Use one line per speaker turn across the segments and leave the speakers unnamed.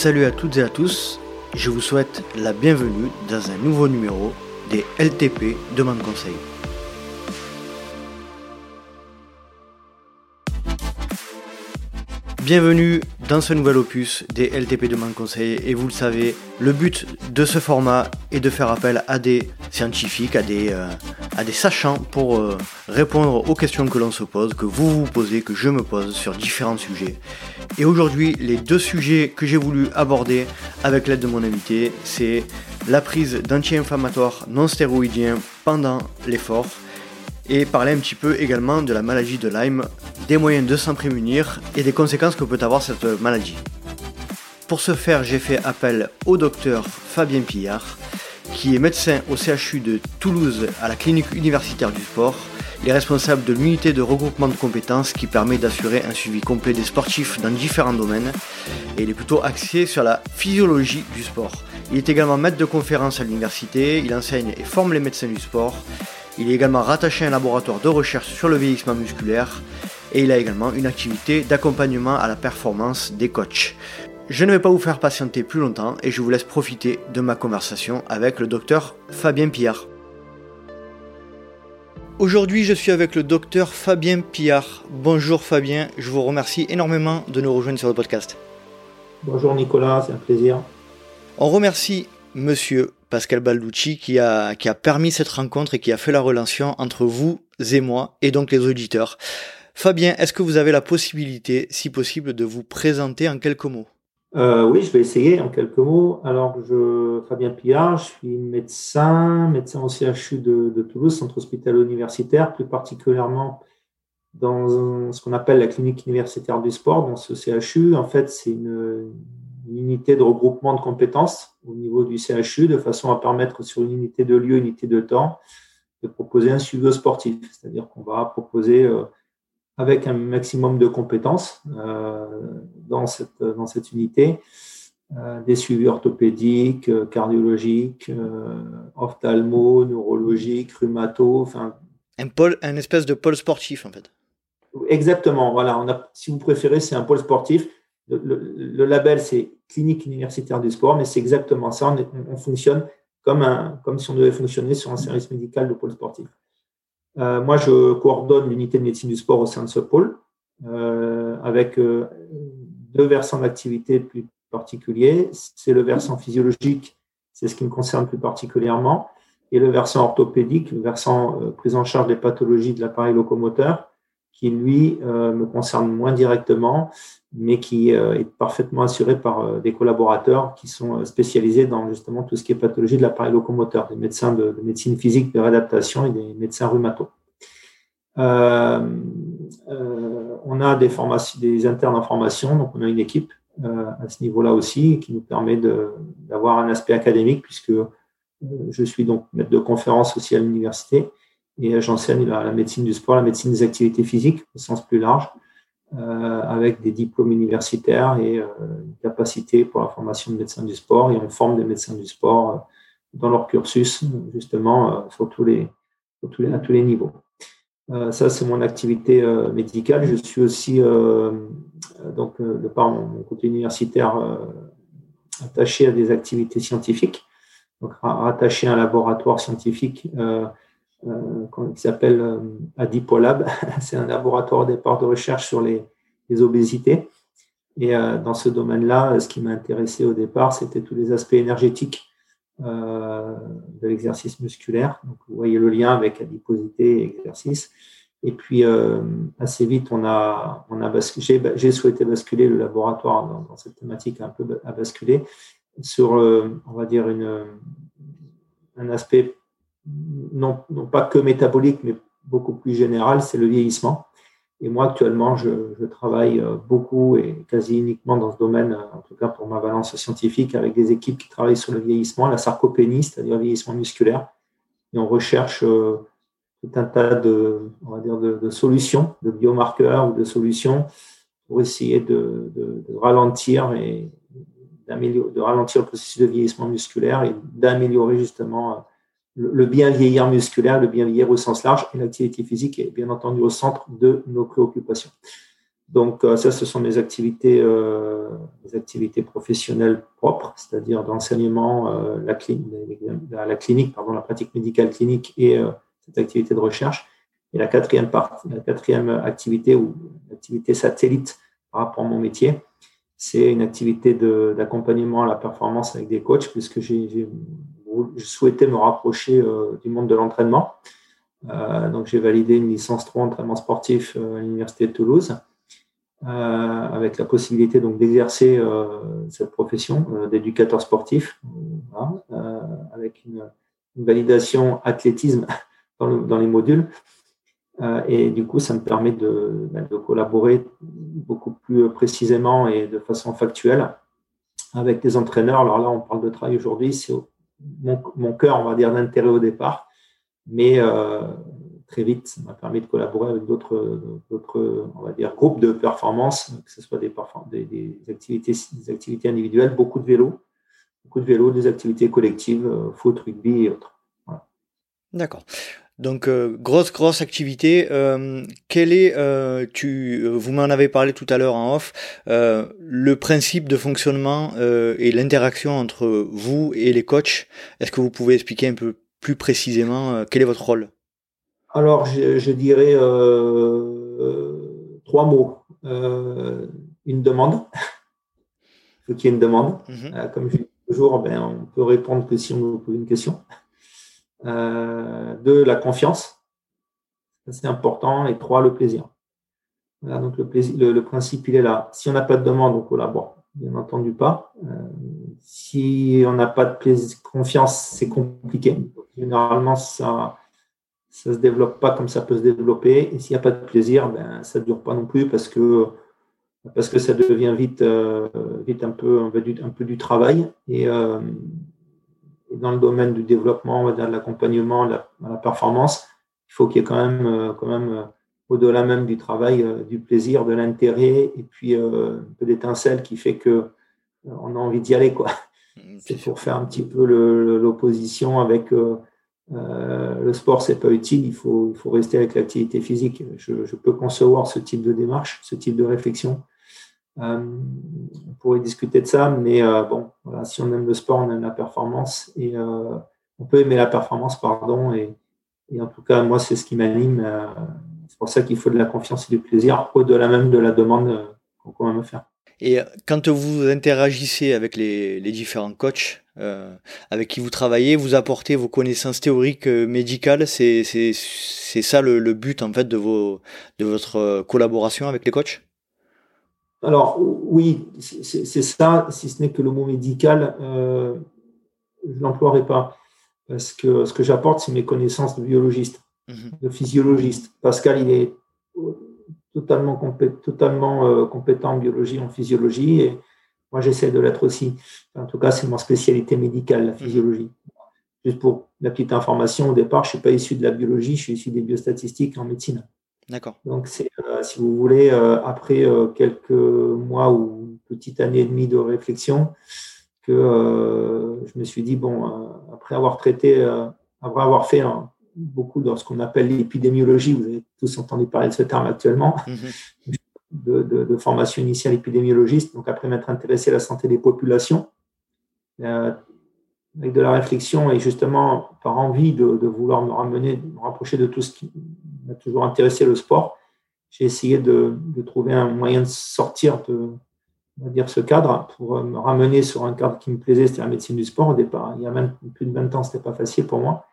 Salut à toutes et à tous, je vous souhaite la bienvenue dans un nouveau numéro des LTP Demande Conseil. Bienvenue dans ce nouvel opus des LTP Demande Conseil et vous le savez, le but de ce format est de faire appel à des scientifiques, à des, euh, à des sachants pour euh, répondre aux questions que l'on se pose, que vous vous posez, que je me pose sur différents sujets. Et aujourd'hui, les deux sujets que j'ai voulu aborder avec l'aide de mon invité, c'est la prise d'anti-inflammatoires non stéroïdiens pendant l'effort et parler un petit peu également de la maladie de Lyme, des moyens de s'en prémunir et des conséquences que peut avoir cette maladie. Pour ce faire, j'ai fait appel au docteur Fabien Pillard, qui est médecin au CHU de Toulouse à la clinique universitaire du sport. Il est responsable de l'unité de regroupement de compétences qui permet d'assurer un suivi complet des sportifs dans différents domaines et il est plutôt axé sur la physiologie du sport. Il est également maître de conférence à l'université, il enseigne et forme les médecins du sport. Il est également rattaché à un laboratoire de recherche sur le vieillissement musculaire et il a également une activité d'accompagnement à la performance des coachs. Je ne vais pas vous faire patienter plus longtemps et je vous laisse profiter de ma conversation avec le docteur Fabien Pillard. Aujourd'hui, je suis avec le docteur Fabien Pillard. Bonjour Fabien, je vous remercie énormément de nous rejoindre sur le podcast.
Bonjour Nicolas, c'est un plaisir.
On remercie monsieur Pascal Balducci qui a, qui a permis cette rencontre et qui a fait la relation entre vous et moi et donc les auditeurs. Fabien, est-ce que vous avez la possibilité, si possible, de vous présenter en quelques mots?
Euh, oui, je vais essayer en quelques mots. Alors, je, Fabien Pillard, je suis médecin, médecin au CHU de, Toulouse, centre hospitalier universitaire, plus particulièrement dans ce qu'on appelle la clinique universitaire du sport, dans ce CHU. En fait, c'est une, unité de regroupement de compétences au niveau du CHU, de façon à permettre sur une unité de lieu, une unité de temps, de proposer un suivi sportif. C'est-à-dire qu'on va proposer euh, avec un maximum de compétences euh, dans, cette, dans cette unité, euh, des suivis orthopédiques, euh, cardiologiques, ophtalmo, neurologiques, rhumato, enfin.
Un pôle, un espèce de pôle sportif en fait.
Exactement, voilà. On a, si vous préférez, c'est un pôle sportif. Le, label, c'est clinique universitaire du sport, mais c'est exactement ça. On, on, fonctionne comme, un, comme si on devait fonctionner sur un service médical de pôle sportif. Euh, moi, je coordonne l'unité de médecine du sport au sein de ce pôle, euh, avec euh, deux versants d'activité plus particuliers. C'est le versant physiologique, c'est ce qui me concerne plus particulièrement, et le versant orthopédique, le versant prise en charge des pathologies de l'appareil locomoteur, qui lui me concerne moins directement, mais qui est parfaitement assuré par des collaborateurs qui sont spécialisés dans justement tout ce qui est pathologie de l'appareil locomoteur, des médecins de, médecine physique, de réadaptation et des médecins rhumato. Euh, euh, on a des, des internes en formation, donc on a une équipe euh, à ce niveau-là aussi qui nous permet d'avoir un aspect académique puisque je suis donc maître de conférence aussi à l'université et j'enseigne la, médecine du sport, la médecine des activités physiques au sens plus large, avec des diplômes universitaires et une capacité pour la formation de médecins du sport. Et on forme des médecins du sport dans leur cursus, justement, à tous les niveaux. Euh, ça, c'est mon activité euh, médicale. Je suis aussi, euh, donc, de par mon, côté universitaire, attaché à des activités scientifiques, donc rattaché à un laboratoire scientifique qui s'appelle Adipolab. c'est un laboratoire au départ de recherche sur les, obésités. Et dans ce domaine-là, ce qui m'a intéressé au départ, c'était tous les aspects énergétiques euh, de l'exercice musculaire. Donc, vous voyez le lien avec adiposité et exercice. Et puis, euh, assez vite, on a, basculé, j'ai souhaité basculer le laboratoire dans, cette thématique un peu à basculer sur, euh, on va dire, un aspect non, pas que métabolique, mais beaucoup plus général, c'est le vieillissement. Et moi, actuellement, je, travaille euh, beaucoup et quasi uniquement dans ce domaine, euh, en tout cas pour ma valence scientifique, avec des équipes qui travaillent sur le vieillissement, la sarcopénie, c'est-à-dire le vieillissement musculaire. Et on recherche euh, tout un tas de, on va dire de, solutions, de biomarqueurs ou de solutions pour essayer de, ralentir et de ralentir le processus de vieillissement musculaire et d'améliorer justement le bien vieillir musculaire, le bien vieillir au sens large, et l'activité physique est bien entendu au centre de nos préoccupations. Donc ça, ce sont mes activités, activités professionnelles propres, c'est-à-dire d'enseignement, la, la, la, clinique, pardon, la pratique médicale clinique et cette activité de recherche. Et la quatrième partie, la quatrième activité ou activité satellite par rapport à mon métier, c'est une activité d'accompagnement à la performance avec des coachs, puisque j'ai souhaité me rapprocher euh, du monde de l'entraînement. Euh, donc, j'ai validé une licence 3 entraînement sportif euh, à l'Université de Toulouse, avec la possibilité donc d'exercer cette profession d'éducateur sportif, avec une, validation athlétisme dans les modules. Et du coup, ça me permet de, ben, de, collaborer beaucoup plus précisément et de façon factuelle avec des entraîneurs. Alors là, on parle de travail aujourd'hui, c'est mon, cœur, on va dire, d'intérêt au départ. Mais euh, très vite, ça m'a permis de collaborer avec d'autres, on va dire, groupes de performance, que ce soit des, activités, des activités individuelles, beaucoup de vélo, beaucoup de vélo, des activités collectives, euh, foot, rugby et autres.
D'accord. Donc euh, grosse grosse activité. Euh, quel est, euh, tu, vous m'en avez parlé tout à l'heure en off, le principe de fonctionnement et l'interaction entre vous et les coachs? Est-ce que vous pouvez expliquer un peu plus précisément quel est votre rôle?
Alors je, dirais trois mots. une demande. Qu'il y ait une demande. Mhm. comme je dis toujours, ben, on peut répondre que si on vous pose une question. Euh, deux, la confiance, c'est important, et trois, le plaisir. Donc le, principe, il est là. Si on n'a pas de demande, on collabore. Bien entendu pas. Euh, si on n'a pas de plaisir, confiance, c'est compliqué. Généralement, ça ça se développe pas comme ça peut se développer. Et s'il n'y a pas de plaisir, ben, ça ne dure pas non plus parce que, parce que ça devient vite, euh, vite un, peu, un, peu du, travail. Et, dans le domaine du développement, de l'accompagnement, de la, performance, il faut qu'il y ait quand même, euh, quand même euh, au-delà même du travail, euh, du plaisir, de l'intérêt, et puis un peu d'étincelle qui fait que on a envie d'y aller. quoi. Mmh, c'est pour faire un petit peu l'opposition avec le sport, c'est pas utile, il faut, il faut rester avec l'activité physique. Je, je, peux concevoir ce type de démarche, ce type de réflexion. Euh, on pourrait discuter de ça, mais euh, bon, si on aime le sport, on aime la performance et euh, on peut aimer la performance, pardon, et, en tout cas, moi, c'est ce qui m'anime. c'est pour ça qu'il faut de la confiance et du plaisir, au-delà même de la demande qu'on va me faire.
Et quand vous interagissez avec les, différents coachs avec qui vous travaillez, vous apportez vos connaissances théoriques médicales. C'est ça le, but en fait de votre collaboration avec les coachs?
Alors oui, c'est ça, si ce n'est que le mot médical, euh, je ne l'emploierai pas. Parce que ce que j'apporte, c'est mes connaissances de biologiste, mhm. de physiologiste. Pascal, il est totalement, totalement euh, compétent en biologie, en physiologie, et moi j'essaie de l'être aussi. En tout cas, c'est mon spécialité médicale, la mhm. physiologie. Juste pour la petite information, au départ, je ne suis pas issu de la biologie, je suis issu des biostatistiques en médecine.
D'accord.
Donc, c'est, euh, si vous voulez, euh, après euh, quelques mois ou une petite année et demie de réflexion, que je me suis dit, bon, après avoir traité, après avoir fait beaucoup dans ce qu'on appelle l'épidémiologie, vous avez tous entendu parler de ce terme actuellement, mhm. de, formation initiale épidémiologiste, donc après m'être intéressé à la santé des populations, avec de la réflexion et justement par envie de, vouloir me ramener, me rapprocher de tout ce qui m'a toujours intéressé, le sport, j'ai essayé de, trouver un moyen de sortir de on va dire, ce cadre pour me ramener sur un cadre qui me plaisait, c'était la médecine du sport au départ. Il y a même plus de 20 ans, ce n'était pas facile pour moi.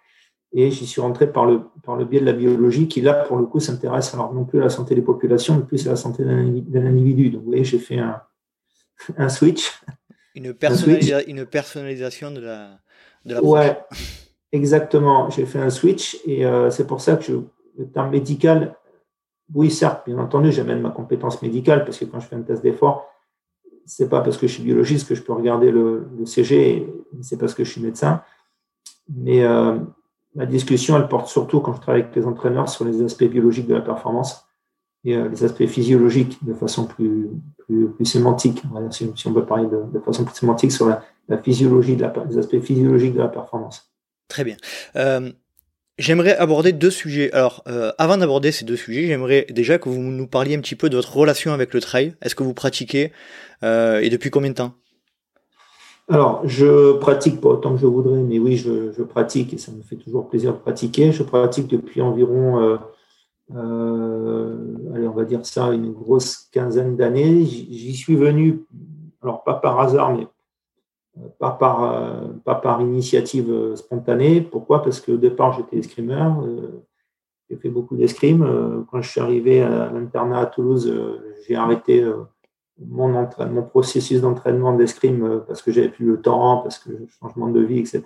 Et j'y suis rentré par le, par le biais de la biologie, qui là, pour le coup, s'intéresse alors non plus à la santé des populations, mais plus à la santé d'un individu. Donc, vous voyez, j'ai fait un, un switch
une, une personnalisation de la, de la
Ouais, exactement. J'ai fait un switch et euh, c'est pour ça que le terme médical, oui, certes, bien entendu, j'amène ma compétence médicale parce que quand je fais un test d'effort, c'est pas parce que je suis biologiste que je peux regarder le, CG, c'est parce que je suis médecin. Mais euh, la discussion, elle porte surtout quand je travaille avec les entraîneurs sur les aspects biologiques de la performance et euh, les aspects physiologiques de façon plus, plus, sémantique, si, on peut parler de, façon plus sémantique sur la, physiologie, de les aspects physiologiques de la performance.
Très bien. Euh, J'aimerais aborder deux sujets. Alors, euh, avant d'aborder ces deux sujets, j'aimerais déjà que vous nous parliez un petit peu de votre relation avec le trail. Est-ce que vous pratiquez euh, et depuis combien de temps?
Alors, je pratique pas autant que je voudrais, mais oui, je, pratique et ça me fait toujours plaisir de pratiquer. Je pratique depuis environ, euh, allez, on va dire ça, une grosse quinzaine d'années. J'y suis venu, alors pas par hasard, mais pas par, euh, pas par initiative euh, spontanée. Pourquoi? Parce qu'au départ, j'étais escrimeur. Euh, j'ai fait beaucoup d'escrime. Quand je suis arrivé à l'internat à Toulouse, j'ai arrêté mon, mon processus d'entraînement d'escrime parce que j'avais plus le temps, parce que changement de vie, etc.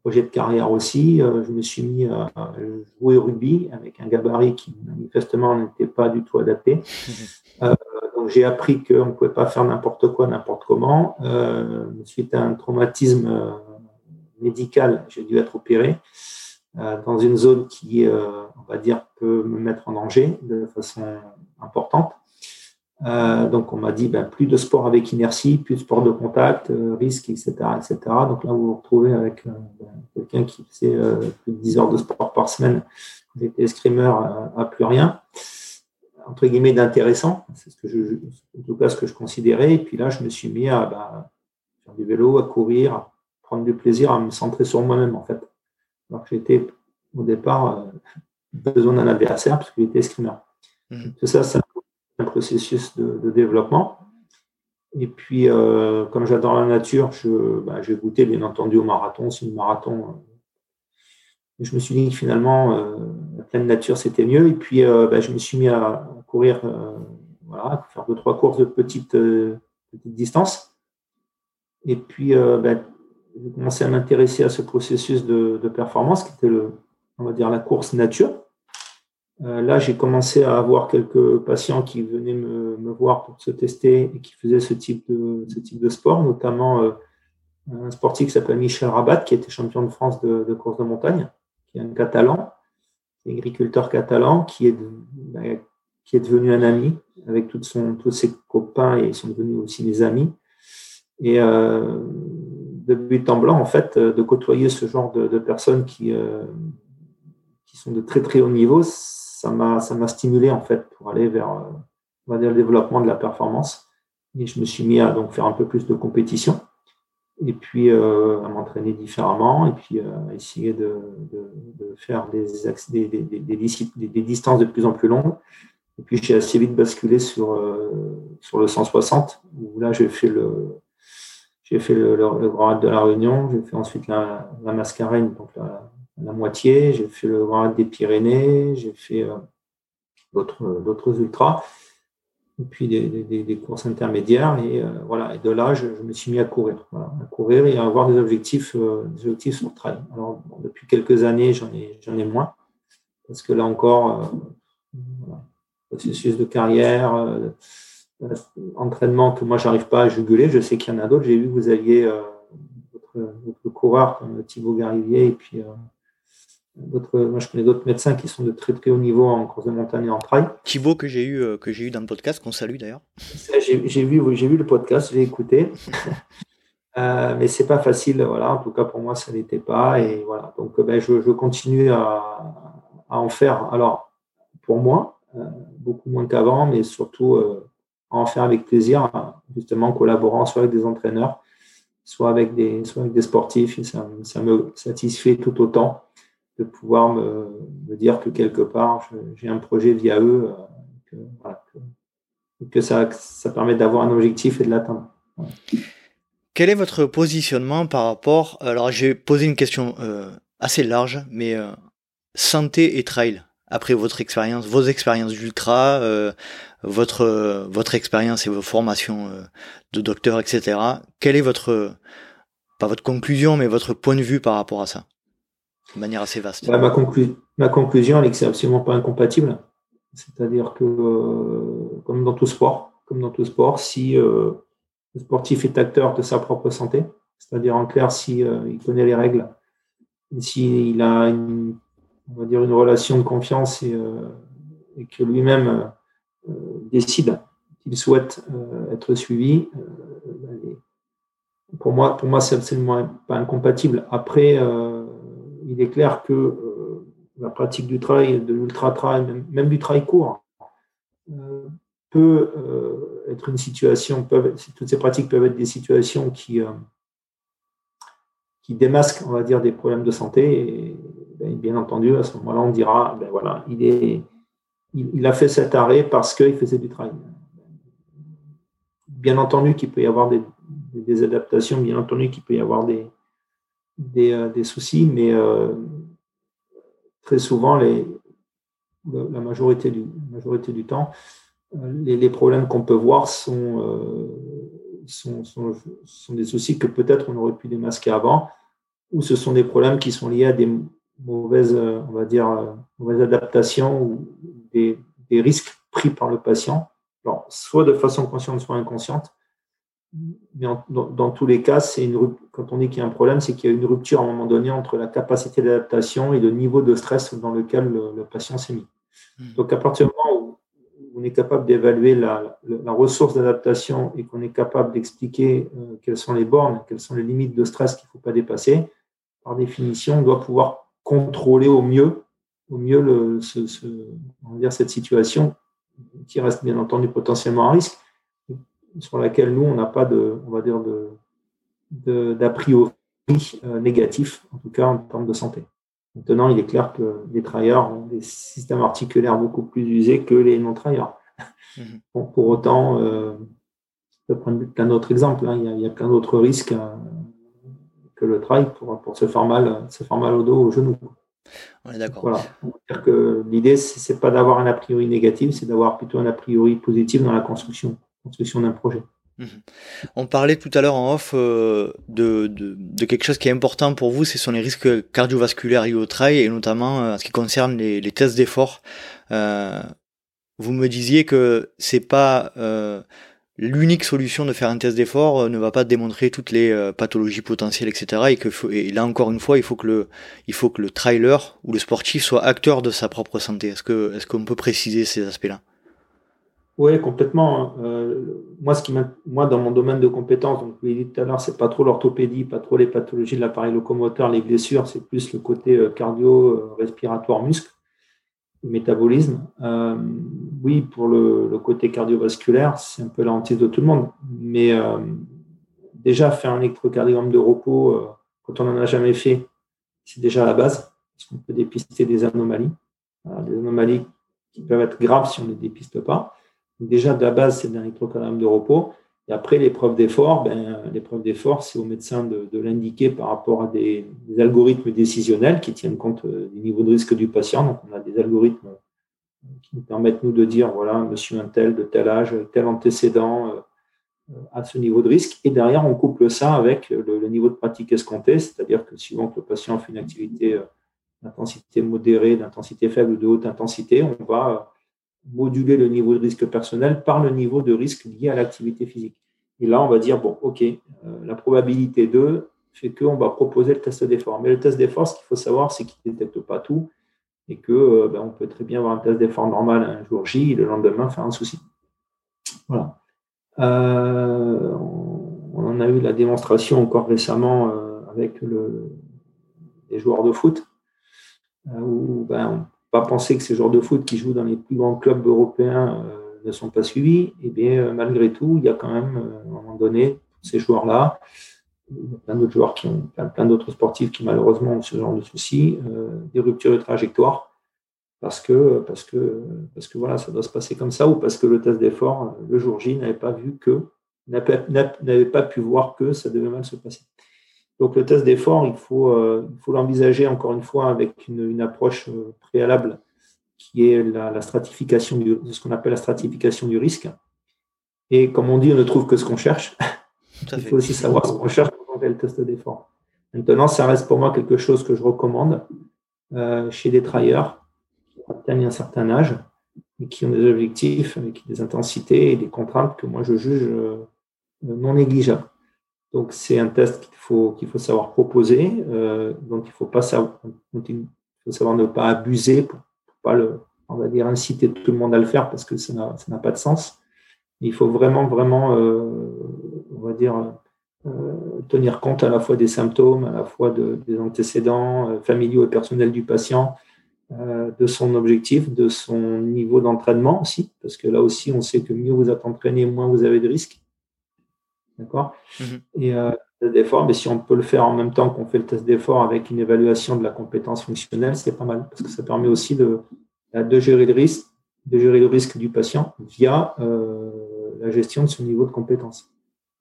Projet de carrière aussi. Je me suis mis à jouer au rugby avec un gabarit qui manifestement n'était pas du tout adapté. j'ai appris qu'on ne pouvait pas faire n'importe quoi, n'importe comment. Euh, suite à un traumatisme euh, médical, j'ai dû être opéré euh, dans une zone qui, on va dire, peut me mettre en danger de façon importante. donc on m'a dit ben, plus de sport avec inertie, plus de sport de contact, risque, etc., etc. Donc là vous vous retrouvez avec ben, quelqu'un qui faisait plus de 10 heures de sport par semaine, j'étais escrimeur à plus rien entre guillemets d'intéressant, c'est ce que je, en tout cas ce que je considérais. Et puis là, je me suis mis à bah, faire du vélo, à courir, à prendre du plaisir, à me centrer sur moi-même en fait. Alors que j'étais au départ euh, besoin d'un adversaire parce qu'il était escrimeur. Mmh. Tout ça, c'est un processus de, développement. Et puis, euh, comme j'adore la nature, je, bah, j'ai goûté bien entendu au marathon. C'est le marathon. Euh, je me suis dit que finalement, la pleine nature, c'était mieux. Et puis, bah, je me suis mis à, courir, euh, voilà, faire deux, trois courses de petite, euh, petite distance. Et puis, euh, ben, j'ai commencé à m'intéresser à ce processus de, performance qui était le, on va dire, la course nature. là, j'ai commencé à avoir quelques patients qui venaient me, me, voir pour se tester et qui faisaient ce type de, ce type de sport, notamment un sportif qui s'appelle Michel Rabat, qui était champion de France de, de, course de montagne, qui est un catalan, agriculteur catalan, qui est, ben, qui est devenu un ami avec tous ses copains et ils sont devenus aussi mes amis. Et euh, de but en blanc, en fait, euh, de côtoyer ce genre de, personnes qui, euh, qui sont de très très haut niveau, ça m'a stimulé en fait pour aller vers on va dire le développement de la performance. Et je me suis mis à donc faire un peu plus de compétition et puis à m'entraîner différemment et puis à essayer de, faire des, des, distances de plus en plus longues et puis j'ai assez vite basculé sur, euh, sur le 160, où là j'ai fait le j'ai fait le, Grand Raid de la Réunion, j'ai fait ensuite la, la donc la, la moitié, j'ai fait le Grand Raid des Pyrénées, j'ai fait euh, d'autres ultras, et puis des, des, courses intermédiaires, et euh, voilà. Et de là, je, me suis mis à courir, à courir et à avoir des objectifs, des objectifs sur. Alors depuis quelques années, j'en ai ai moins, parce que là encore, processus de carrière, euh, euh, entraînement que moi, j'arrive pas à juguler. Je sais qu'il y en a d'autres. J'ai vu que vous aviez euh, d'autres coureurs comme Thibaut Garivier et puis d'autres. Moi, je connais d'autres médecins qui sont de très très haut niveau en course de montagne et en trail.
Thibaut que j'ai eu que j'ai eu dans le podcast, qu'on salue d'ailleurs.
J'ai vu j'ai vu le podcast, j'ai écouté. Euh, mais c'est pas facile, voilà. En tout cas, pour moi, ça n'était pas. Et voilà. Donc, ben, je, je continue à, à, en faire. Alors, pour moi, euh, beaucoup moins qu'avant, mais surtout euh, en faire avec plaisir, justement collaborant soit avec des entraîneurs, soit avec des, soit avec des sportifs. Ça, me satisfait tout autant de pouvoir me, dire que quelque part, j'ai un projet via eux, euh, que, ça, ça permet d'avoir un objectif et de l'atteindre.
Quel est votre positionnement par rapport... Alors j'ai posé une question assez large, mais santé et trail après votre expérience, vos expériences d'ultra, euh, votre votre expérience et vos formations euh, de docteur, etc. Quelle est votre pas votre conclusion, mais votre point de vue par rapport à ça, de manière assez vaste?
Bah, ma, conclusion, elle est que c'est absolument pas incompatible. C'est-à-dire que euh, comme dans tout sport, comme dans tout sport, si le sportif est acteur de sa propre santé, c'est-à-dire en clair, si il connaît les règles, s'il a une on va dire, une relation de confiance et, euh, que lui-même euh, décide qu'il souhaite euh, être suivi, pour moi, pour moi, c'est absolument pas incompatible. Après, il est clair que la pratique du travail, de l'ultra-trail, même, du travail court, euh, peut euh, être une situation, toutes ces pratiques peuvent être des situations qui, qui démasquent, on va dire, des problèmes de santé. Ben, bien entendu, à ce moment-là, on dira, ben voilà, il, est, il, a fait cet arrêt parce qu'il faisait du travail. Bien entendu qu'il peut y avoir des, adaptations, bien entendu qu'il peut y avoir des, des, des soucis, mais très souvent, les, la majorité du, majorité du temps, euh, les, problèmes qu'on peut voir euh, sont, sont, sont, des soucis que peut-être on aurait pu démasquer avant, ou ce sont des problèmes qui sont liés à des mauvaises, on va dire, mauvaises adaptations ou des, des risques pris par le patient, alors, soit de façon consciente, soit inconsciente. Mais dans, tous les cas, c'est une, quand on dit qu'il y a un problème, c'est qu'il y a une rupture à un moment donné entre la capacité d'adaptation et le niveau de stress dans lequel le, patient s'est mis. Hmm. Donc, à partir du moment où on est capable d'évaluer la, ressource d'adaptation et qu'on est capable d'expliquer euh, quelles sont les bornes, quelles sont les limites de stress qu'il ne faut pas dépasser, par définition, on doit pouvoir contrôler au mieux, au mieux le, on va dire cette situation qui reste bien entendu potentiellement un risque, sur laquelle nous, on n'a pas de, on va dire, d'a priori euh, négatif, en tout cas en termes de santé. Maintenant, il est clair que les travailleurs ont des systèmes articulaires beaucoup plus usés que les non-travailleurs. Mhm. pour autant, euh, je peux prendre plein d'autres exemples. Hein. Il, y a, plein d'autres risques euh, que le travail pour, pour se, faire mal, se faire mal au dos, au genou.
On est d'accord.
Voilà. l'idée, ce n'est pas d'avoir un a priori négatif, c'est d'avoir plutôt un a priori positif dans la construction, construction d'un projet. Mhm.
On parlait tout à l'heure en off euh, de, de, quelque chose qui est important pour vous, ce sont les risques cardiovasculaires liés au trail et notamment euh, en ce qui concerne les, les tests d'effort. Euh, vous me disiez que c'est pas l'unique solution de faire un test d'effort euh, ne va pas démontrer toutes les euh, pathologies potentielles, etc. Et que et là encore une fois, il faut que le, il faut que le trailer ou le sportif soit acteur de sa propre santé. Est-ce que, est-ce qu'on peut préciser ces aspects-là?
Oui, complètement. Euh, moi, ce qui moi, dans mon domaine de compétences, donc vous l'avez dit tout à l'heure, c'est pas trop l'orthopédie, pas trop les pathologies de l'appareil locomoteur, les blessures, c'est plus le côté cardio, respiratoire, muscle métabolisme. Euh, oui, pour le, côté cardiovasculaire, c'est un peu la de tout le monde. Mais euh, déjà, faire un électrocardiogramme de repos, euh, quand on n'en a jamais fait, c'est déjà la base, parce qu'on peut dépister des anomalies. des anomalies qui peuvent être graves si on ne les dépiste pas. déjà, de la base, c'est un électrocardiogramme de repos. Et après, l'épreuve d'effort, ben, l'épreuve d'effort, c'est au médecin de, l'indiquer par rapport à des, algorithmes décisionnels qui tiennent compte euh, du niveau de risque du patient. Donc, on a des algorithmes qui nous permettent, nous, de dire, voilà, monsieur un tel, de tel âge, tel antécédent, euh, à ce niveau de risque. Et derrière, on couple ça avec le, niveau de pratique escompté, c'est-à-dire que suivant que le patient fait une activité euh, d'intensité modérée, d'intensité faible ou de haute intensité, on va moduler le niveau de risque personnel par le niveau de risque lié à l'activité physique. Et là, on va dire, bon, OK, euh, la probabilité 2 fait qu'on va proposer le test d'effort. Mais le test d'effort, ce qu'il faut savoir, c'est qu'il ne détecte pas tout et que euh, ben, peut très bien avoir un test d'effort normal un jour J, le lendemain faire un souci. Voilà. Euh, on en a eu la démonstration encore récemment avec le, les joueurs de foot, où ben, pas penser que ces joueurs de foot qui jouent dans les plus grands clubs européens euh, ne sont pas suivis, et eh bien euh, malgré tout, il y a quand même, euh, à un moment donné, ces joueurs-là, plein d'autres joueurs qui ont, plein, d'autres sportifs qui malheureusement ont ce genre de soucis, des ruptures de trajectoire, parce que voilà, ça doit se passer comme ça, ou parce que le test d'effort, le jour J, n'avait pas vu que, n'avait pas pu voir que ça devait mal se passer. Donc le test d'effort, il faut euh, faut l'envisager encore une fois avec une, approche euh, préalable qui est la, stratification du, ce qu'on appelle la stratification du risque. Et comme on dit, on ne trouve que ce qu'on cherche. il faut aussi savoir ce qu'on cherche quand on fait le test d'effort. Maintenant, ça reste pour moi quelque chose que je recommande euh, chez des travailleurs qui atteignent un certain âge et qui ont des objectifs avec des intensités et des contraintes que moi je juge non négligeables. Donc, c'est un test qu'il faut, savoir proposer. Euh, donc, il faut, pas savoir, ne pas abuser pour, ne pas inciter tout le monde à le faire parce que ça n'a, pas de sens. Il faut vraiment, vraiment, euh, euh, tenir compte à la fois des symptômes, à la fois de, des antécédents familiaux et personnels du patient, de son objectif, de son niveau d'entraînement aussi, parce que là aussi, on sait que mieux vous êtes entraîné, moins vous avez de risques. D'accord mhm. Et euh, test d'effort, mais si on peut le faire en même temps qu'on fait le test d'effort avec une évaluation de la compétence fonctionnelle, c'est pas mal, parce que ça permet aussi de, de gérer le risque, de gérer le risque du patient via euh, la gestion de son niveau de compétence.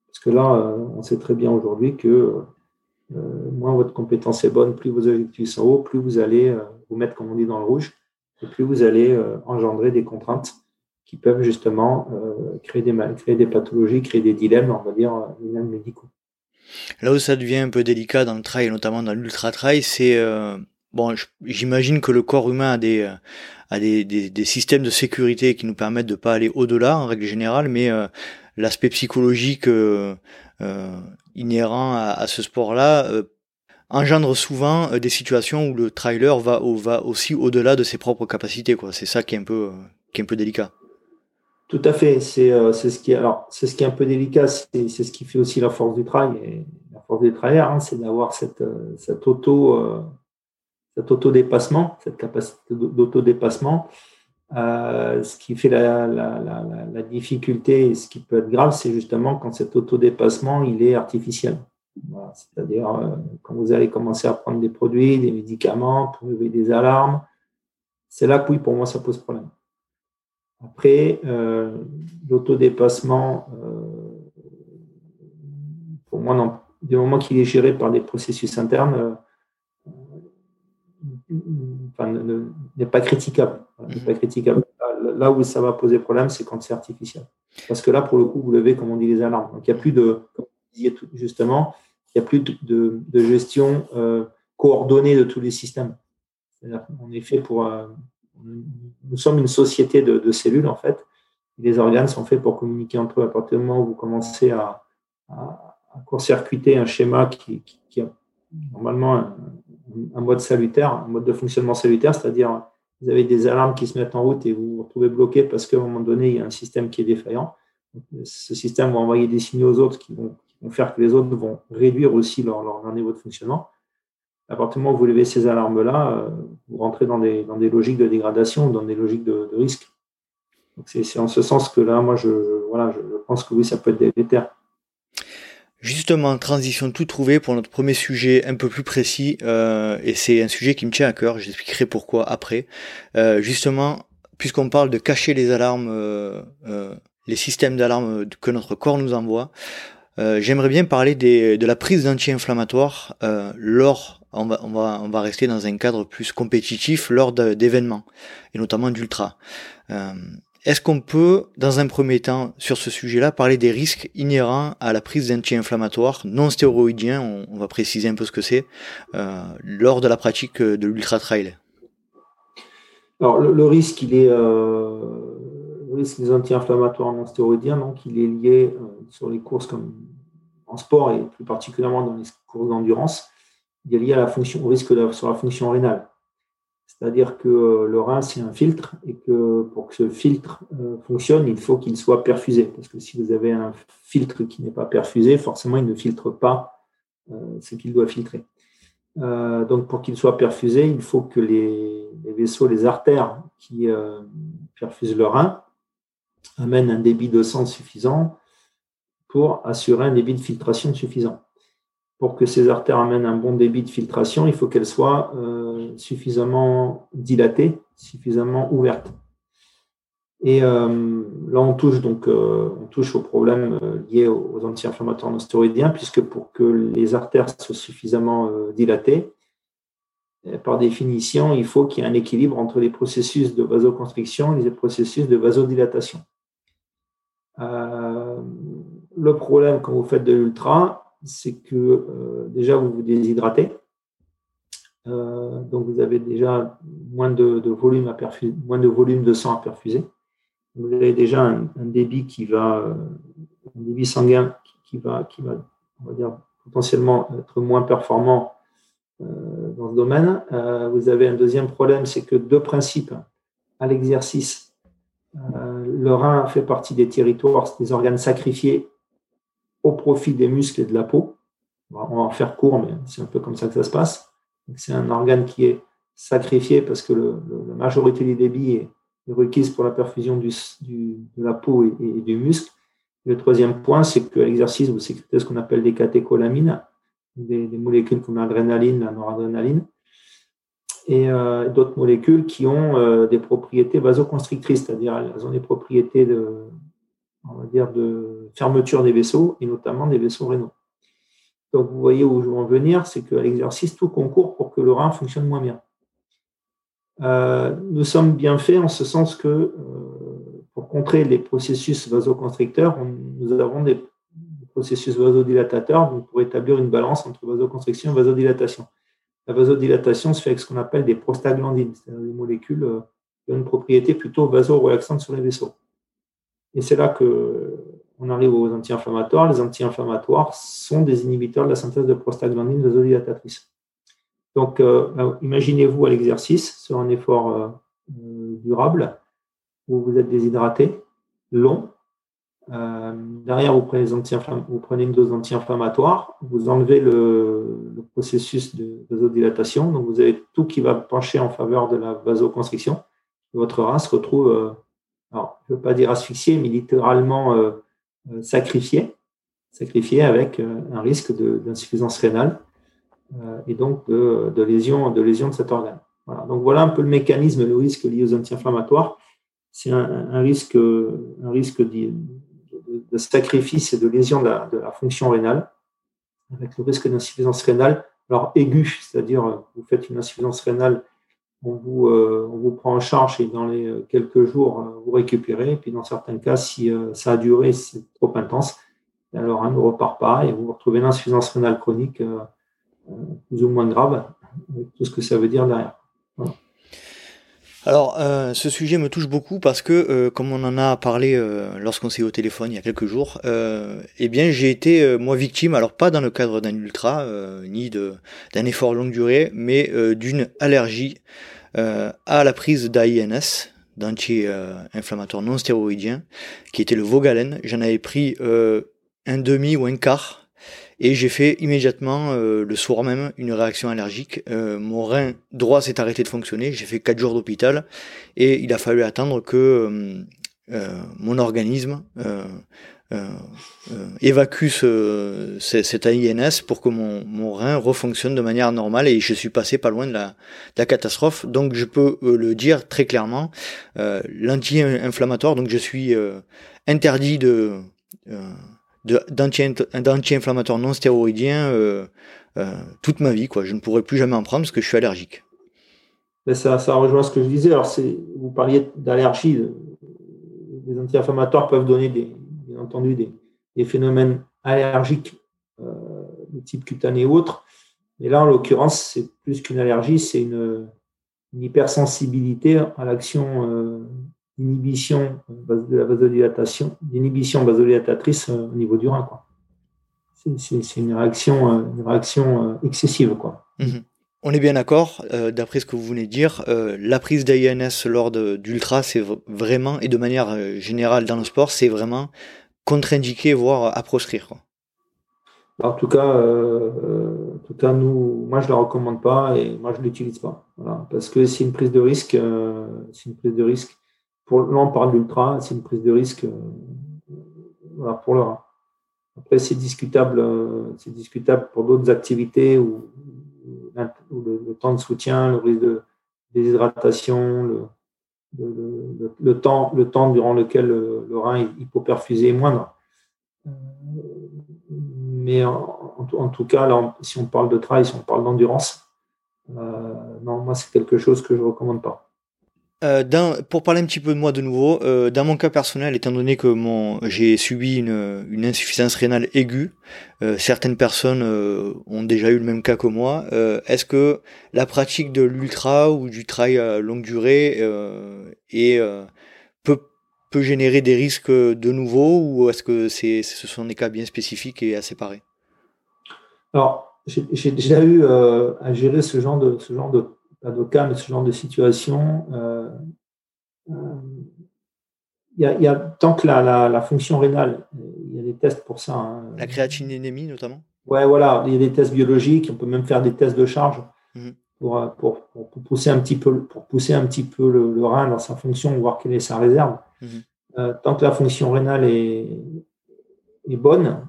Parce que là, euh, on sait très bien aujourd'hui que moins votre compétence est bonne, plus vos objectifs sont hauts, plus vous allez vous mettre, comme on dit, dans le rouge, et plus vous allez engendrer des contraintes qui peuvent justement euh, créer, des, créer des pathologies, créer des dilemmes, on va dire, euh, dilemmes médicaux.
Là où ça devient un peu délicat dans le trail, notamment dans l'ultra trail, c'est euh, bon, j'imagine que le corps humain a des a des, des, des, systèmes de sécurité qui nous permettent de pas aller au-delà en règle générale, mais l'aspect psychologique inhérent à, à ce sport-là engendre souvent des situations où le trailer va, va aussi au-delà de ses propres capacités. Quoi. C'est ça qui est un peu, qui est un peu délicat.
Tout à fait. C'est euh, ce qui alors c'est ce qui est un peu délicat. C'est ce qui fait aussi la force du trail et la force des trailers, hein, c'est d'avoir cette euh, auto euh, cet auto dépassement, cette capacité d'auto dépassement. ce qui fait la, la, la, la, difficulté et ce qui peut être grave, c'est justement quand cet auto dépassement il est artificiel. Voilà, C'est-à-dire quand vous allez commencer à prendre des produits, des médicaments pour lever des alarmes, c'est là que oui, pour moi, ça pose problème. Après, euh, l'autodépassement, euh, pour moi, non, du moment qu'il est géré par des processus internes, euh, n'est pas critiquable. pas mhm. critiquable. Là où ça va poser problème, c'est quand c'est artificiel. Parce que là, pour le coup, vous levez, comme on dit, les alarmes. Donc, il n'y a plus de, comme vous disiez justement, il n'y a plus de, gestion coordonnée de tous les systèmes. On est fait pour, nous sommes une société de, cellules, en fait. Les organes sont faits pour communiquer entre eux. À partir du moment où vous commencez à, court-circuiter un schéma qui, a normalement un, mode salutaire, un mode de fonctionnement salutaire, c'est-à-dire vous avez des alarmes qui se mettent en route et vous vous retrouvez bloqué parce qu'à un moment donné, il y a un système qui est défaillant. ce système va envoyer des signaux aux autres qui vont, faire que les autres vont réduire aussi leur niveau de fonctionnement à partir du moment où vous levez ces alarmes-là, euh, vous rentrez dans des, dans des logiques de dégradation, dans des logiques de, risque. c'est en ce sens que là, moi, je, voilà, je pense que oui, ça peut être délétère.
Justement, transition tout trouvée pour notre premier sujet un peu plus précis, euh, et c'est un sujet qui me tient à cœur, j'expliquerai pourquoi après. Euh, justement, puisqu'on parle de cacher les alarmes, les systèmes d'alarme que notre corps nous envoie, j'aimerais bien parler des, de la prise d'anti-inflammatoires lors on va, on va, on va rester dans un cadre plus compétitif lors d'événements, et notamment d'ultra. Euh, est-ce qu'on peut, dans un premier temps, sur ce sujet-là, parler des risques inhérents à la prise d'anti-inflammatoires non stéroïdiens, on, va préciser un peu ce que c'est, euh, lors de la pratique de l'ultra-trail?
Alors, le, risque, il est, euh, le risque des anti-inflammatoires non stéroïdiens, donc il est lié sur les courses comme en sport et plus particulièrement dans les courses d'endurance il est lié à la fonction, au risque sur la fonction rénale. C'est-à-dire que euh, le rein, c'est un filtre et que pour que ce filtre euh, fonctionne, il faut qu'il soit perfusé. Parce que si vous avez un filtre qui n'est pas perfusé, forcément, il ne filtre pas euh, ce qu'il doit filtrer. donc, pour qu'il soit perfusé, il faut que les vaisseaux, les artères qui perfusent le rein amènent un débit de sang suffisant pour assurer un débit de filtration suffisant pour que ces artères amènent un bon débit de filtration, il faut qu'elles soient euh, suffisamment dilatées, suffisamment ouvertes. Et euh, là, on touche donc euh, on touche aux problèmes liés aux anti-inflammatoires non puisque pour que les artères soient suffisamment dilatées, par définition, il faut qu'il y ait un équilibre entre les processus de vasoconstriction et les processus de vasodilatation. Le problème quand vous faites de l'ultra, c'est que euh, déjà vous vous déshydratez. Euh, donc vous avez déjà moins de, volume à moins de volume de sang à perfuser. Vous avez déjà un, débit qui va, euh, un débit sanguin qui, va, qui va, on va dire potentiellement être moins performant dans ce domaine. vous avez un deuxième problème, c'est que deux principes à l'exercice. Le rein fait partie des territoires, des organes sacrifiés au profit des muscles et de la peau. On va en faire court, mais c'est un peu comme ça que ça se passe. C'est un organe qui est sacrifiée parce que la majorité des débits est, requise pour la perfusion du, de la peau et, du muscle. le troisième point, c'est que l'exercice, vous sécrétez ce qu'on appelle des catécholamines, des, molécules comme l'adrénaline, la noradrénaline, et euh, d'autres molécules qui ont euh, des propriétés vasoconstrictrices, c'est-à-dire elles ont des propriétés de, on va dire, de fermeture des vaisseaux et notamment des vaisseaux rénaux. Donc vous voyez où je veux en venir, c'est qu'à l'exercice, tout concourt pour que le rein fonctionne moins bien. Euh, nous sommes bien faits en ce sens que pour contrer les processus vasoconstricteurs, nous avons des processus vasodilatateurs pour établir une balance entre vasoconstriction et vasodilatation. La vasodilatation se fait avec ce qu'on appelle des prostaglandines, c'est-à-dire des molécules euh, qui ont une propriété plutôt vasorelaxante sur les vaisseaux. Et c'est là qu'on arrive aux anti-inflammatoires. Les anti-inflammatoires sont des inhibiteurs de la synthèse de prostaglandines vasodilatatrices. Donc, euh, bah, imaginez-vous à l'exercice sur un effort euh, durable où vous êtes déshydraté, long, euh, derrière, vous prenez, une dose anti-inflammatoire, vous enlevez le, processus de vasodilatation, donc vous avez tout qui va pencher en faveur de la vasoconstriction. Votre rein se retrouve, euh, alors, je ne veux pas dire asphyxié, mais littéralement euh, sacrifié, sacrifié avec un risque d'insuffisance rénale et donc de, lésion, de lésion de cet organe. Voilà. Donc voilà un peu le mécanisme, le risque lié aux anti-inflammatoires. C'est un, un, risque, un risque de sacrifice et de lésion de la, fonction rénale, avec le risque d'insuffisance rénale, alors aiguë, c'est-à-dire euh, vous faites une insuffisance rénale, on vous, euh, on vous prend en charge et dans les euh, quelques jours, vous récupérez. Et puis dans certains cas, si ça a duré, c'est trop intense, alors un ne repart pas et vous retrouvez l'insuffisance rénale chronique plus ou moins grave, avec tout ce que ça veut dire derrière.
Alors, euh, ce sujet me touche beaucoup parce que, euh, comme on en a parlé euh, lorsqu'on s'est eu au téléphone il y a quelques jours, eh bien, j'ai été moi victime, alors pas dans le cadre d'un ultra ni d'un effort longue durée, mais d'une allergie à la prise d'AINS, d'anti-inflammatoire non stéroïdien, qui était le Vogalen. J'en avais pris un demi ou un quart et j'ai fait immédiatement euh, le soir même une réaction allergique. Euh, mon rein droit s'est arrêté de fonctionner, j'ai fait 4 jours d'hôpital et il a fallu attendre que euh, mon organisme évacue ce, cet INS pour que mon, mon, rein refonctionne de manière normale et je suis passé pas loin de la, de la catastrophe. Donc je peux le dire très clairement, l'anti-inflammatoire, donc je suis interdit de d'anti-inflammatoire non stéroïdien euh, euh, toute ma vie. Quoi. Je ne pourrais plus jamais en prendre parce que je suis allergique.
Mais ça, ça rejoint ce que je disais. Alors, vous parliez d'allergie. Les anti-inflammatoires peuvent donner, des, bien entendu, des, des phénomènes allergiques euh, de type cutané ou autre. Mais là, en l'occurrence, c'est plus qu'une allergie, c'est une, hypersensibilité à l'action d'inhibition de la vasodilatation, d'inhibition vasodilatatrice euh, au niveau du rein. C'est une réaction, euh, une réaction euh, excessive. Quoi.
Mhm. On est bien d'accord, d'après ce que vous venez de dire, la prise d'AINS lors d'ultra, c'est vraiment, et de manière générale dans le sport, c'est vraiment contre-indiqué, voire à proscrire.
En tout cas, en tout cas, nous, moi je ne la recommande pas et moi je ne l'utilise pas. parce que c'est une prise de risque, c'est une prise de risque pour, là, on parle d'ultra, c'est une prise de risque euh, pour le Après, c'est discutable, euh, c'est discutable pour d'autres activités où, le, temps de soutien, le risque de déshydratation, le, temps, le temps durant lequel le, rein est hypoperfusé est moindre. Euh, mais en, tout cas, là, si on parle de trail, si on parle d'endurance, non, moi, c'est quelque chose que je ne recommande pas.
Euh, pour parler un petit peu de moi de nouveau, euh, dans mon cas personnel, étant donné que j'ai subi une, insuffisance rénale aiguë, euh, certaines personnes ont déjà eu le même cas que moi. est-ce que la pratique de l'ultra ou du trail à longue durée peut, générer des risques de nouveau ou est-ce que ce sont des cas bien spécifiques et à séparer
Alors, j'ai, déjà eu à gérer ce genre de de cas, mais ce genre de situation, euh, euh, il y, a, tant que la, la, fonction rénale, il y a des tests pour ça. Hein.
La créatinémie notamment?
Ouais, voilà, il y a des tests biologiques, on peut même faire des tests de charge. Mhm. pour, pour, pousser un petit peu, pour pousser un petit peu le, rein dans sa fonction, voir quelle est sa réserve. Mhm. tant que la fonction rénale est, est bonne,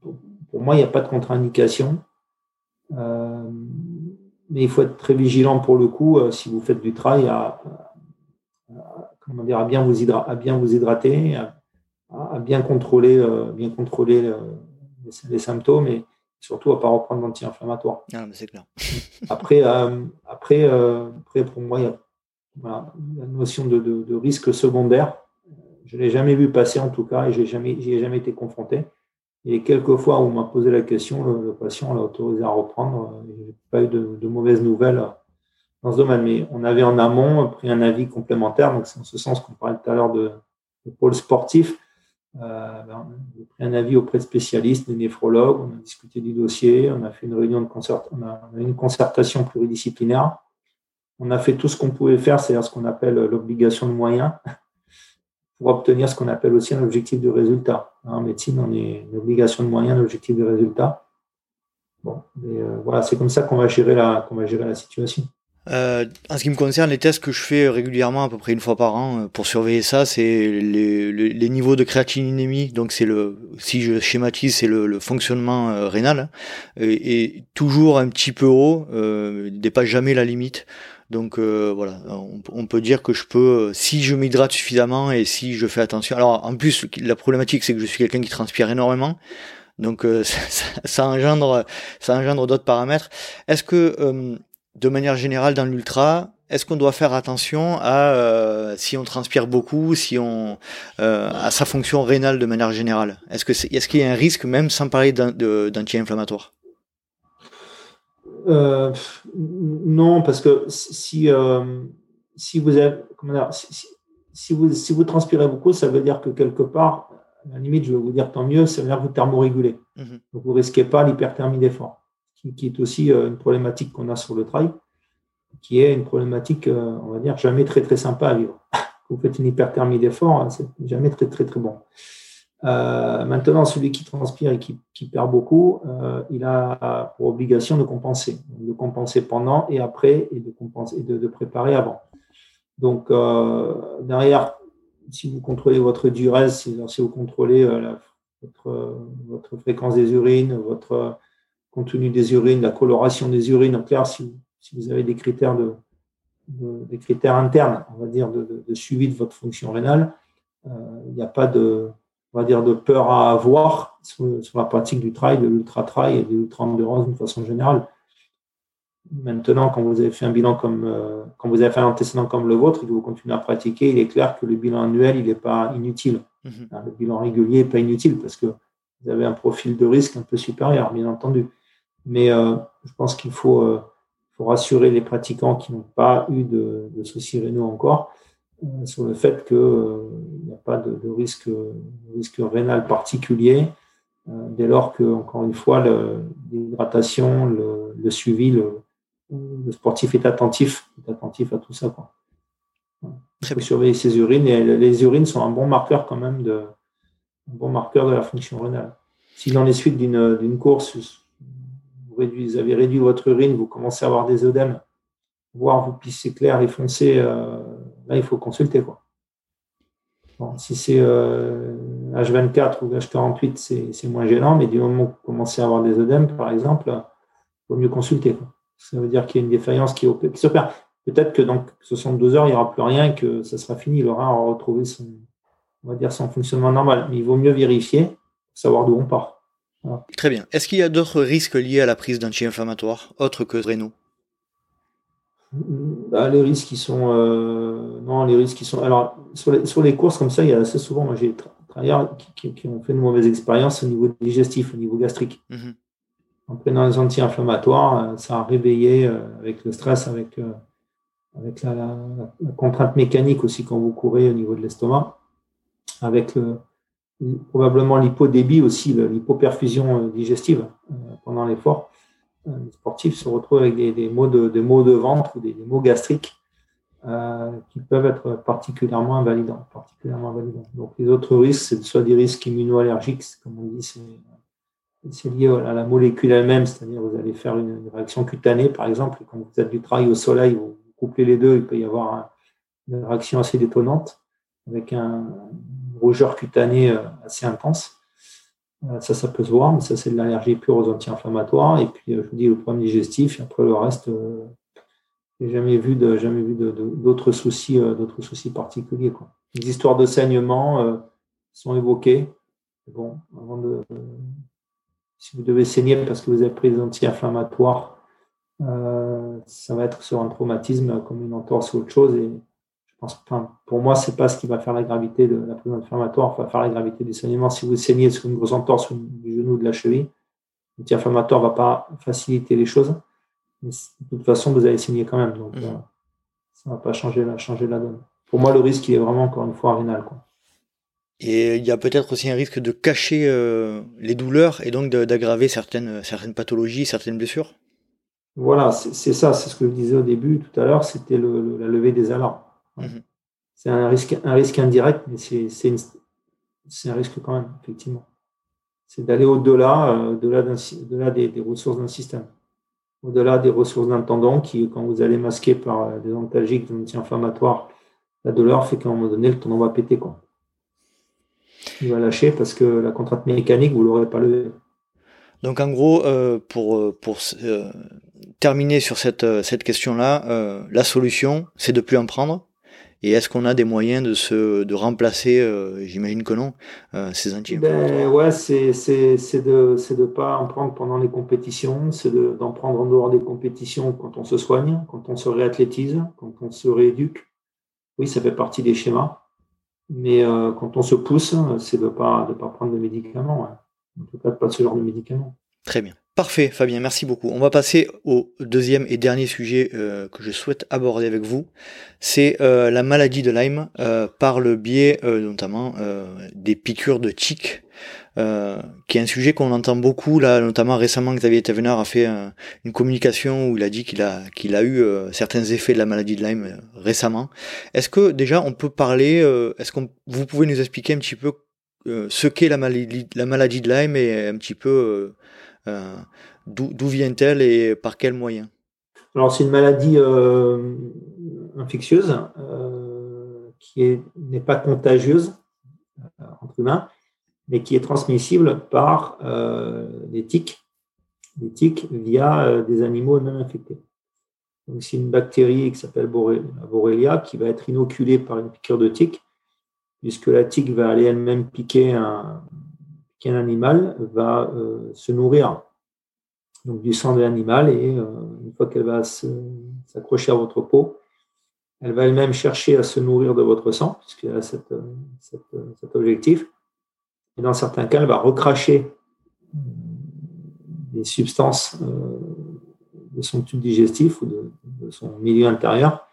pour, moi, il n'y a pas de contre-indication. Mais il faut être très vigilant pour le coup, si vous faites du trail, à, comment dire, à bien vous, à bien vous hydrater, à, bien contrôler, euh, bien contrôler euh, les, symptômes et surtout à ne pas reprendre d'anti-inflammatoire.
Ah, c'est clair.
après, euh, après, après, pour moi, il y a la notion de, risque secondaire. Je ne l'ai jamais vu passer en tout cas et je n'ai jamais, jamais été confronté. Et quelques fois où on m'a posé la question, le, patient l'a autorisé à reprendre. Je n'ai pas eu de, de mauvaises nouvelles dans ce domaine. Mais on avait en amont pris un avis complémentaire. Donc, c'est en ce sens qu'on parlait tout à l'heure de, pôle sportif. Euh, ben, on a pris un avis auprès de spécialistes, des néphrologues. On a discuté du dossier. On a fait une réunion de concert, on a, une concertation pluridisciplinaire. On a fait tout ce qu'on pouvait faire, c'est-à-dire ce qu'on appelle l'obligation de moyens, pour obtenir ce qu'on appelle aussi un objectif de résultat. En médecine, on est une obligation de moyens, un objectif de résultat. Bon, euh, voilà, c'est comme ça qu'on va gérer la, qu'on va gérer la situation.
Euh, en ce qui me concerne, les tests que je fais régulièrement, à peu près une fois par an, euh, pour surveiller ça, c'est les, niveaux de créatininémie. Donc c'est le, si je schématise, c'est le, fonctionnement rénal, et, toujours un petit peu haut, euh, dépasse jamais la limite. Donc voilà, on, peut dire que je peux, si je m'hydrate suffisamment et si je fais attention. Alors en plus, la problématique, c'est que je suis quelqu'un qui transpire énormément. Donc ça, ça, engendre, ça engendre d'autres paramètres. Est-ce que de manière générale dans l'ultra, est-ce qu'on doit faire attention à euh, si on transpire beaucoup, si on euh, à sa fonction rénale de manière générale? Est-ce que est, ce qu'il y a un risque même sans parler d'anti-inflammatoire?
Euh, Non, parce que si si vous avez comment si, vous si vous transpirez beaucoup, ça veut dire que quelque part, à la limite, je vais vous dire tant mieux, ça veut dire que vous thermorégulez. Mmh Donc vous risquez pas l'hyperthermie d'effort qui, est aussi euh, une problématique qu'on a sur le trail, qui est une problématique, euh, on va dire, jamais très très sympa à vivre. Vous faites une hyperthermie d'effort, hein, c'est jamais très très très bon. Euh, maintenant, celui qui transpire et qui, perd beaucoup, il a pour obligation de compenser, de compenser pendant et après, et de compenser, et de, préparer avant. Donc derrière, si vous contrôlez votre durée, si, vous contrôlez votre, fréquence des urines, votre contenu des urines, la coloration des urines. En clair, si, vous avez des critères, de, des critères internes, on va dire, de, suivi de votre fonction rénale, euh, il n'y a pas de, on va dire, de peur à avoir sur, la pratique du trail, de l'ultra-trail et de l'ultra-endurance d'une façon générale. Maintenant, quand vous avez fait un bilan comme, euh, quand vous avez fait un antécédent comme le vôtre et que vous continuez à pratiquer, il est clair que le bilan annuel, il n'est pas inutile. Mm-hmm. Le bilan régulier n'est pas inutile parce que vous avez un profil de risque un peu supérieur, bien entendu. Mais euh, je pense qu'il faut, euh, faut, rassurer les pratiquants qui n'ont pas eu de, de soucis rénaux encore sur le fait qu'il n'y a pas de, de, risque, risque rénal particulier dès lors que, encore une fois, l'hydratation, le, le, suivi, le, le, sportif est attentif, est attentif à tout ça. Quoi. Il faut surveiller ses urines et les urines sont un bon marqueur quand même de, un bon marqueur de la fonction rénale. Si dans les suites d'une course, vous, avez réduit votre urine, vous commencez à avoir des œdèmes, voire vous pissez clair et foncé, euh, là, il faut consulter. Quoi. si c'est H24 euh, ou H48, c'est moins gênant, mais du moment que vous commencez à avoir des œdèmes, par exemple, il vaut mieux consulter. Ça veut dire qu'il y a une défaillance qui, s'opère. Peut-être que dans 72 heures, il n'y aura plus rien, que ça sera fini. Le rein aura retrouvé son, on va dire, son fonctionnement normal. Mais il vaut mieux vérifier savoir d'où on part.
Très bien. Est-ce qu'il y a d'autres risques liés à la prise d'anti-inflammatoires, autres que rénaux
bah, Les risques qui sont. Euh, non, les risques qui sont. Alors, sur les, courses comme ça, il y a assez souvent, moi j'ai des travailleurs qui, ont fait une mauvaise expérience au niveau digestif, au niveau gastrique. Mhm. En prenant les anti-inflammatoires, euh, ça a réveillé euh, avec le stress, avec, avec la, contrainte mécanique aussi quand vous courez au niveau de l'estomac, avec le probablement l'hypodébit aussi, l'hypoperfusion digestive pendant l'effort. Euh, les sportifs se retrouvent avec des, maux, de, des maux de ventre ou des, maux gastriques qui peuvent être particulièrement invalidants, particulièrement invalidants. Donc les autres risques, c'est soit des risques immunoallergiques, comme on dit, c'est lié à la molécule elle-même, c'est-à-dire vous allez faire une, réaction cutanée, par exemple, et quand vous faites du travail au soleil, vous couplez les deux, il peut y avoir une réaction assez détonnante, avec un, rougeur cutanée euh, assez intense. Euh, ça, ça peut se voir, mais ça, c'est de l'allergie pure aux anti-inflammatoires. Et puis, euh, je vous dis, le problème digestif, et après le reste, j'ai jamais vu de, jamais vu d'autres soucis, d'autres soucis particuliers. Quoi. Les histoires de saignement sont évoquées. Bon, avant de, si vous devez saigner parce que vous avez pris des anti-inflammatoires, euh, ça va être sur un traumatisme comme une entorse ou autre chose. Et enfin, pour moi, c'est pas ce qui va faire la gravité de la prise inflammatoire, va faire la gravité du saignement. Si vous saignez sur une grosse entorse du genou ou de la cheville, l'anti-inflammatoire va pas faciliter les choses. Mais de toute façon, vous allez saigner quand même. Donc, mmh. euh, ça va pas changer la, changer la donne. Pour moi, le risque, il est vraiment, encore une fois, rénal. Quoi.
Et il y a peut-être aussi un risque de cacher euh, les douleurs et donc d'aggraver certaines, certaines pathologies, certaines blessures?
Voilà, c'est ça, c'est ce que je disais au début tout à l'heure, c'était le, la levée des alarmes. Mhm. C'est un risque, un risque indirect, mais c'est un risque quand même, effectivement. C'est d'aller au-delà euh, des, des, ressources d'un système, au-delà des ressources d'un tendon qui, quand vous allez masquer par euh, des antalgiques, des anti-inflammatoires, la douleur fait qu'à un moment donné, le tendon va péter. Quoi il va lâcher parce que la contrainte mécanique, vous ne l'aurez pas levé.
Donc en gros, euh, pour, euh, pour terminer sur cette, cette question-là, la solution, c'est de plus en prendre? Et est-ce qu'on a des moyens de se de remplacer, j'imagine que non, ces anti
ben, Ouais, c'est c'est de c'est de pas en prendre pendant les compétitions, c'est d'en prendre en dehors des compétitions quand on se soigne, quand on se réathlétise, quand on se rééduque. Oui, ça fait partie des schémas. Mais euh, quand on se pousse, c'est de ne pas, de pas prendre de médicaments. En tout cas, pas ce genre de médicaments.
Très bien. Parfait, Fabien, merci beaucoup. On va passer au deuxième et dernier sujet euh, que je souhaite aborder avec vous. C'est euh, la maladie de Lyme par le biais notamment des piqûres de euh, qui est un sujet qu'on entend beaucoup là, notamment récemment Xavier Thévenard a fait une communication où il a dit qu'il a qu'il a eu euh, certains effets de la maladie de Lyme euh, récemment. Est-ce que déjà on peut parler, est-ce qu'on vous pouvez nous expliquer un petit peu ce qu'est la maladie la maladie de Lyme et un petit peu d'où vient-elle et par quels moyens?
Alors c'est une maladie infectieuse qui n'est pas contagieuse entre humains mais qui est transmissible par euh, les tiques, les tiques via euh, des animaux eux-mêmes infectés. Donc, c'est une bactérie qui s'appelle Borrelia qui va être inoculée par une piqûre de tique, puisque la tique va aller elle-même piquer un, un animal, va euh, se nourrir donc du sang de l'animal et une fois qu'elle va s'accrocher à votre peau, elle va elle-même chercher à se nourrir de votre sang, puisqu'elle a cet objectif. Et dans certains cas, elle va recracher des substances euh, de son tube digestif ou de, son milieu intérieur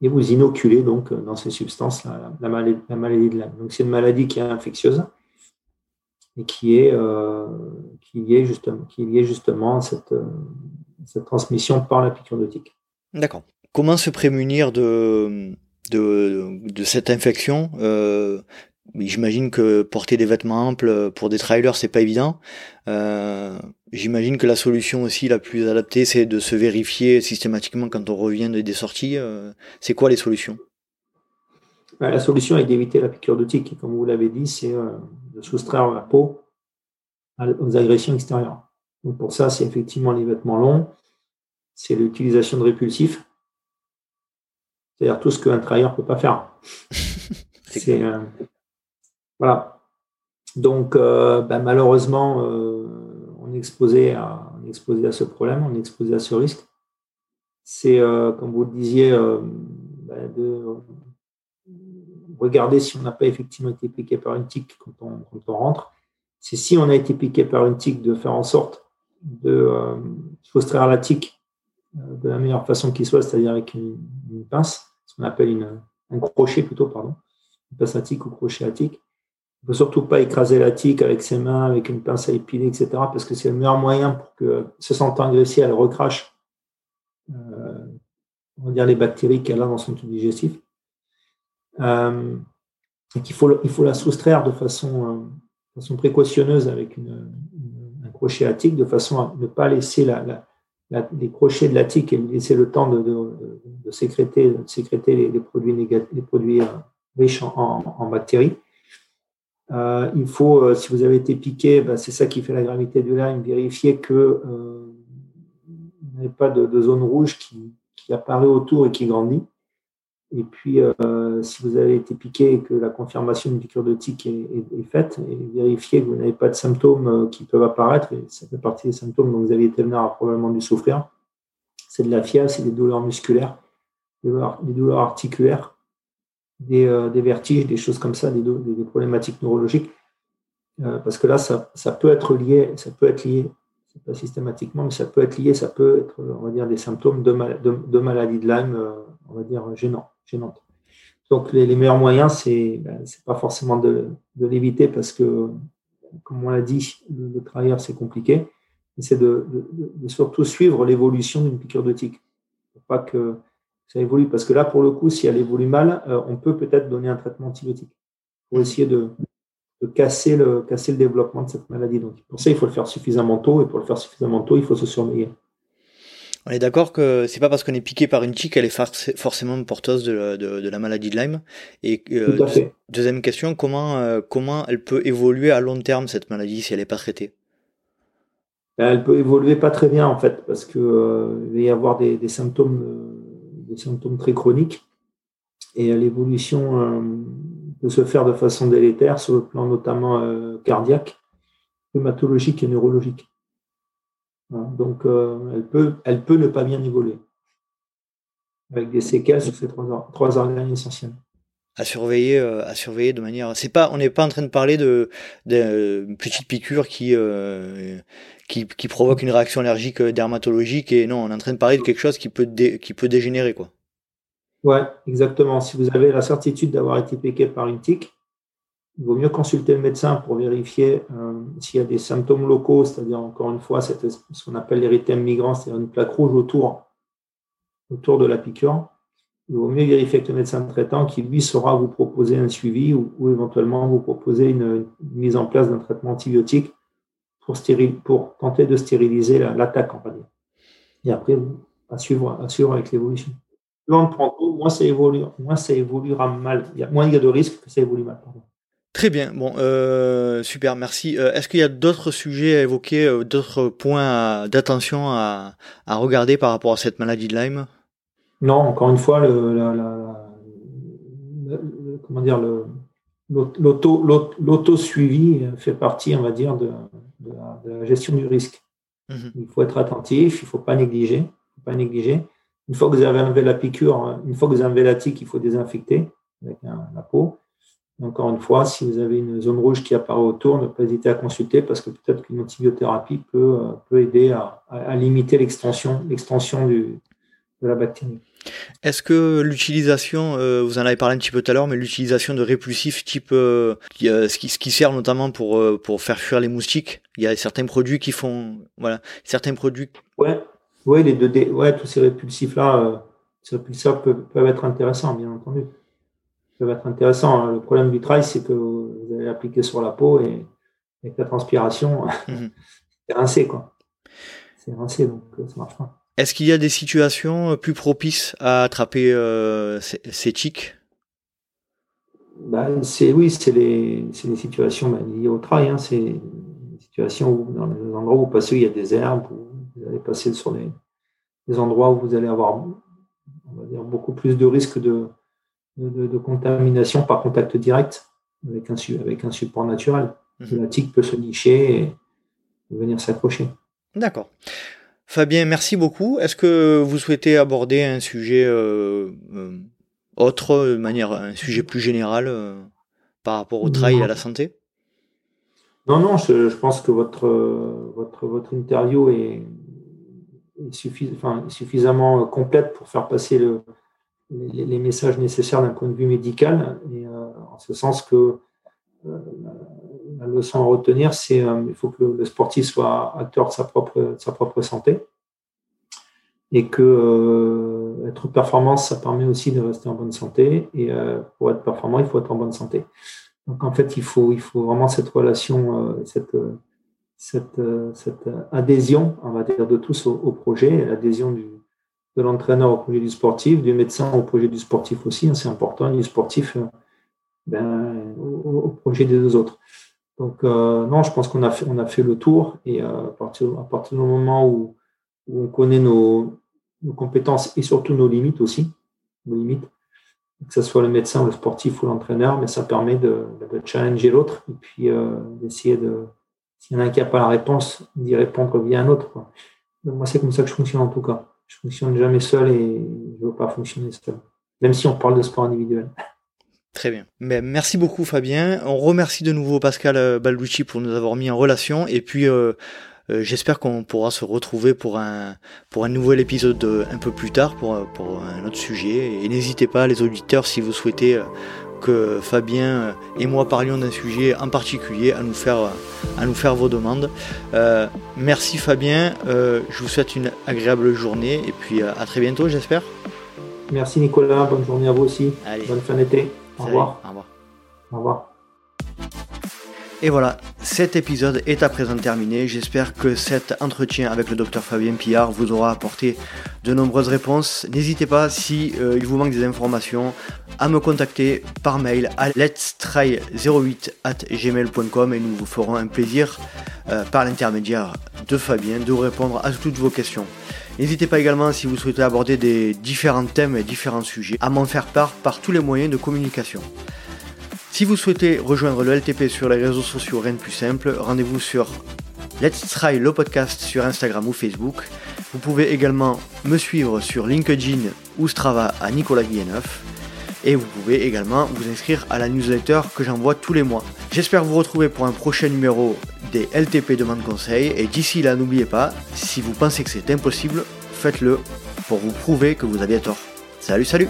et vous inoculez donc dans ces substances la, maladie, la maladie de Lyme. Donc c'est une maladie qui est infectieuse et qui est, euh, qui est justement, qui est justement cette, cette transmission par la piqûre de tique.
D'accord. Comment se prémunir de, de, de cette infection? Euh, J'imagine que porter des vêtements amples pour des trailers, c'est pas évident. Euh, J'imagine que la solution aussi la plus adaptée, c'est de se vérifier systématiquement quand on revient des sorties. Euh, c'est quoi les solutions?
Bah, La solution est d'éviter la piqûre de tique. Comme vous l'avez dit, c'est euh, de soustraire la peau aux agressions extérieures. Donc pour ça, c'est effectivement les vêtements longs, c'est l'utilisation de répulsifs, c'est-à-dire tout ce qu'un trailer ne peut pas faire. c'est euh, voilà. Donc, euh, ben, malheureusement, euh, on, est exposé à, exposé à ce problème, on est exposé à ce risque. C'est, comme vous le disiez, ben, de regarder si on n'a pas effectivement été piqué par une tique quand on, rentre. C'est si on a été piqué par une tique de faire en sorte de soustraire la tique de la meilleure façon qui soit, c'est-à-dire avec une, pince, ce qu'on appelle un crochet plutôt, pardon, une pince à tique ou crochet à tique. Il ne faut surtout pas écraser la tique avec ses mains, avec une pince à épiler, etc. Parce que c'est le meilleur moyen pour que, se sentant agressée, elle recrache euh, on va dire les bactéries qu'elle a dans son tube digestif. Euh, et qu'il faut, il faut la soustraire de façon, euh, précautionneuse avec un crochet tic de façon à ne pas laisser les crochets de la tique et laisser le temps de, sécréter, les, produits, les produits riches en, bactéries. il faut, si vous avez été piqué, ben, c'est ça qui fait la gravité du Lyme, vérifier que n'y ait pas de, zone rouge qui apparaît autour et qui grandit. Et puis, euh, si vous avez été piqué et que la confirmation d'une piqûre de tique est, faite, et vérifiez que vous n'avez pas de symptômes euh, qui peuvent apparaître, et ça fait partie des symptômes dont vous aviez été a probablement dû souffrir. C'est de la fièvre, c'est des douleurs musculaires, des douleurs, articulaires, euh, des, vertiges, des choses comme ça, des, problématiques neurologiques. parce que là, ça, peut être lié, ça peut être lié, pas systématiquement, mais ça peut être lié, ça peut être, on va dire, des symptômes de, de, maladie de Lyme, on va dire, gênants. Donc les, meilleurs moyens, c'est ben, pas forcément de, l'éviter parce que, comme on l'a dit, le, travailleur c'est compliqué, mais c'est de, surtout suivre l'évolution d'une piqûre de tique. Pour pas que ça évolue, parce que là, pour le coup, si elle évolue mal, euh, on peut peut-être donner un traitement antibiotique pour essayer de, casser, le, casser le développement de cette maladie. Donc pour ça, il faut le faire suffisamment tôt, et pour le faire suffisamment tôt, il faut se surveiller.
On est d'accord que c'est pas parce qu'on est piqué par une tique qu'elle est forcément porteuse de, la maladie de Lyme. Et euh, deuxième question, comment, euh, comment elle peut évoluer à long terme cette maladie si elle n'est pas traitée?
Ben, Elle peut évoluer pas très bien en fait, parce qu'il euh, va y avoir des, symptômes, des symptômes très chroniques. Et l'évolution peut se faire de façon délétère sur le plan notamment cardiaque, rhumatologique et neurologique. Donc, euh, elle, peut, elle peut ne pas bien évoluer, avec des séquelles sur ces trois, trois organes essentiels.
À surveiller, euh, à surveiller de manière. C'est pas, on n'est pas en train de parler de, de petites piqûres qui, euh, qui, qui provoquent une réaction allergique dermatologique et non, on est en train de parler de quelque chose qui peut, qui peut dégénérer quoi.
Ouais, exactement. Si vous avez la certitude d'avoir été piqué par une tique, il vaut mieux consulter le médecin pour vérifier euh, s'il y a des symptômes locaux, c'est-à-dire encore une fois ce qu'on appelle l'érythème migrant, c'est-à-dire une plaque rouge autour, autour de la piqûre. Il vaut mieux vérifier avec le médecin traitant qui, lui, saura vous proposer un suivi ou, éventuellement vous proposer une, mise en place d'un traitement antibiotique pour, tenter de stériliser l'attaque, on va dire. Et après, à suivre, avec l'évolution. Plus on prend tôt, moins ça, moins ça évoluera mal. Il y a, moins il y a de risques que ça évolue mal. Pardon.
Très bien, bon, euh, super, merci. Euh, est-ce qu'il y a d'autres sujets à évoquer, euh, d'autres points d'attention à, regarder par rapport à cette maladie de Lyme?
Non, encore une fois, le, comment dire, l'auto-suivi fait partie, on va dire, de, la, gestion du risque. Mhm. Il faut être attentif, il ne faut pas négliger, faut pas négliger. Une fois que vous avez enlevé la piqûre, une fois que vous avez enlevé la tique, il faut désinfecter avec la peau. Encore une fois, si vous avez une zone rouge qui apparaît autour, ne pas hésiter à consulter parce que peut-être qu'une antibiothérapie peut, euh, peut aider à, limiter l'extension, de la bactérie.
Est-ce que l'utilisation, euh, vous en avez parlé un petit peu tout à l'heure, mais l'utilisation de répulsifs type euh, ce, qui, ce qui sert notamment pour, pour faire fuir les moustiques, il y a certains produits qui font, voilà, certains produits.
Ouais, ouais, les deux, ouais, tous ces répulsifs là, ces répulsifs peuvent, peuvent être intéressants, bien entendu va être intéressant. Hein. Le problème du trail, c'est que vous allez l'appliquer sur la peau et avec la transpiration, mhm. c'est rincé. Quoi. C'est rincé, donc euh, ça marche pas.
Est-ce qu'il y a des situations euh, plus propices à attraper euh, ces, tics?
Bah, c'est, Oui, c'est les, les, situations bah, liées au trail. Hein. C'est des situations où, dans les endroits où vous passez, il y a des herbes, où vous allez passer sur des, des endroits où vous allez avoir on va dire, beaucoup plus de risques de, de, contamination par contact direct avec un, avec un support naturel. Mhm. La tique peut se nicher et venir s'accrocher.
D'accord. Fabien, merci beaucoup. Est-ce que vous souhaitez aborder un sujet euh, euh, autre, de manière, un sujet plus général euh, par rapport au trail et à la santé?
Non, non, je, pense que votre, votre, votre interview est, suffisamment complète pour faire passer le, les, messages nécessaires d'un point de vue médical. Et, euh, en ce sens que euh, la leçon à retenir, c'est qu'il euh, faut que le, sportif soit acteur de sa propre, sa propre santé. Et que être performant, ça permet aussi de rester en bonne santé. Et pour être performant, il faut être en bonne santé. Donc en fait, il faut, il faut vraiment cette relation, cette, cette, cette, adhésion, on va dire, de tous au, projet, l'adhésion de l'entraîneur au projet du sportif, du médecin au projet du sportif aussi, hein, c'est important, du sportif ben, au, projet des deux autres. Donc, non, je pense qu'on a, fait, on a fait le tour et à, partir, à partir du moment où, on connaît nos, nos compétences et surtout nos limites aussi, nos limites, que ce soit le médecin, le sportif ou l'entraîneur, mais ça permet de, challenger l'autre et puis euh, d'essayer de, s'il y en a un qui n'a pas la réponse, d'y répondre via un autre. moi, c'est comme ça que je fonctionne en tout cas. Je fonctionne jamais seul et je ne veux pas fonctionner seul, même si on parle de sport individuel.
Très bien. Mais merci beaucoup Fabien. On remercie de nouveau Pascal euh, Balducci pour nous avoir mis en relation. Et puis euh, euh, j'espère qu'on pourra se retrouver pour un, pour un nouvel épisode un peu plus tard pour, pour un autre sujet. Et n'hésitez pas, les auditeurs, si vous souhaitez que Fabien et moi parlions d'un sujet en particulier, à nous faire, à nous faire vos demandes. merci Fabien, je vous souhaite une agréable journée et puis à très bientôt j'espère.
Merci Nicolas, bonne journée à vous aussi. Bonne fin d'été. Au revoir.
Au revoir.
Au revoir.
Et voilà, cet épisode est à présent terminé. J'espère que cet entretien avec le docteur Fabien Pillard vous aura apporté de nombreuses réponses. N'hésitez pas, si euh, vous manque des informations, à me contacter par mail à let's try08 at gmail.com et nous vous ferons un plaisir euh, par l'intermédiaire de Fabien de répondre à toutes vos questions. N'hésitez pas également, si vous souhaitez aborder des différents thèmes et différents sujets, à m'en faire part par tous les moyens de communication. Si vous souhaitez rejoindre le LTP sur les réseaux sociaux, rien de plus simple, rendez-vous sur Let's Try le podcast sur Instagram ou Facebook. Vous pouvez également me suivre sur LinkedIn ou Strava à Nicolas Guilleneuf. Et vous pouvez également vous inscrire à la newsletter que j'envoie tous les mois. J'espère vous retrouver pour un prochain numéro des LTP Demande Conseil. Et d'ici là, n'oubliez pas, si vous pensez que c'est impossible, faites-le pour vous prouver que vous aviez tort. Salut, salut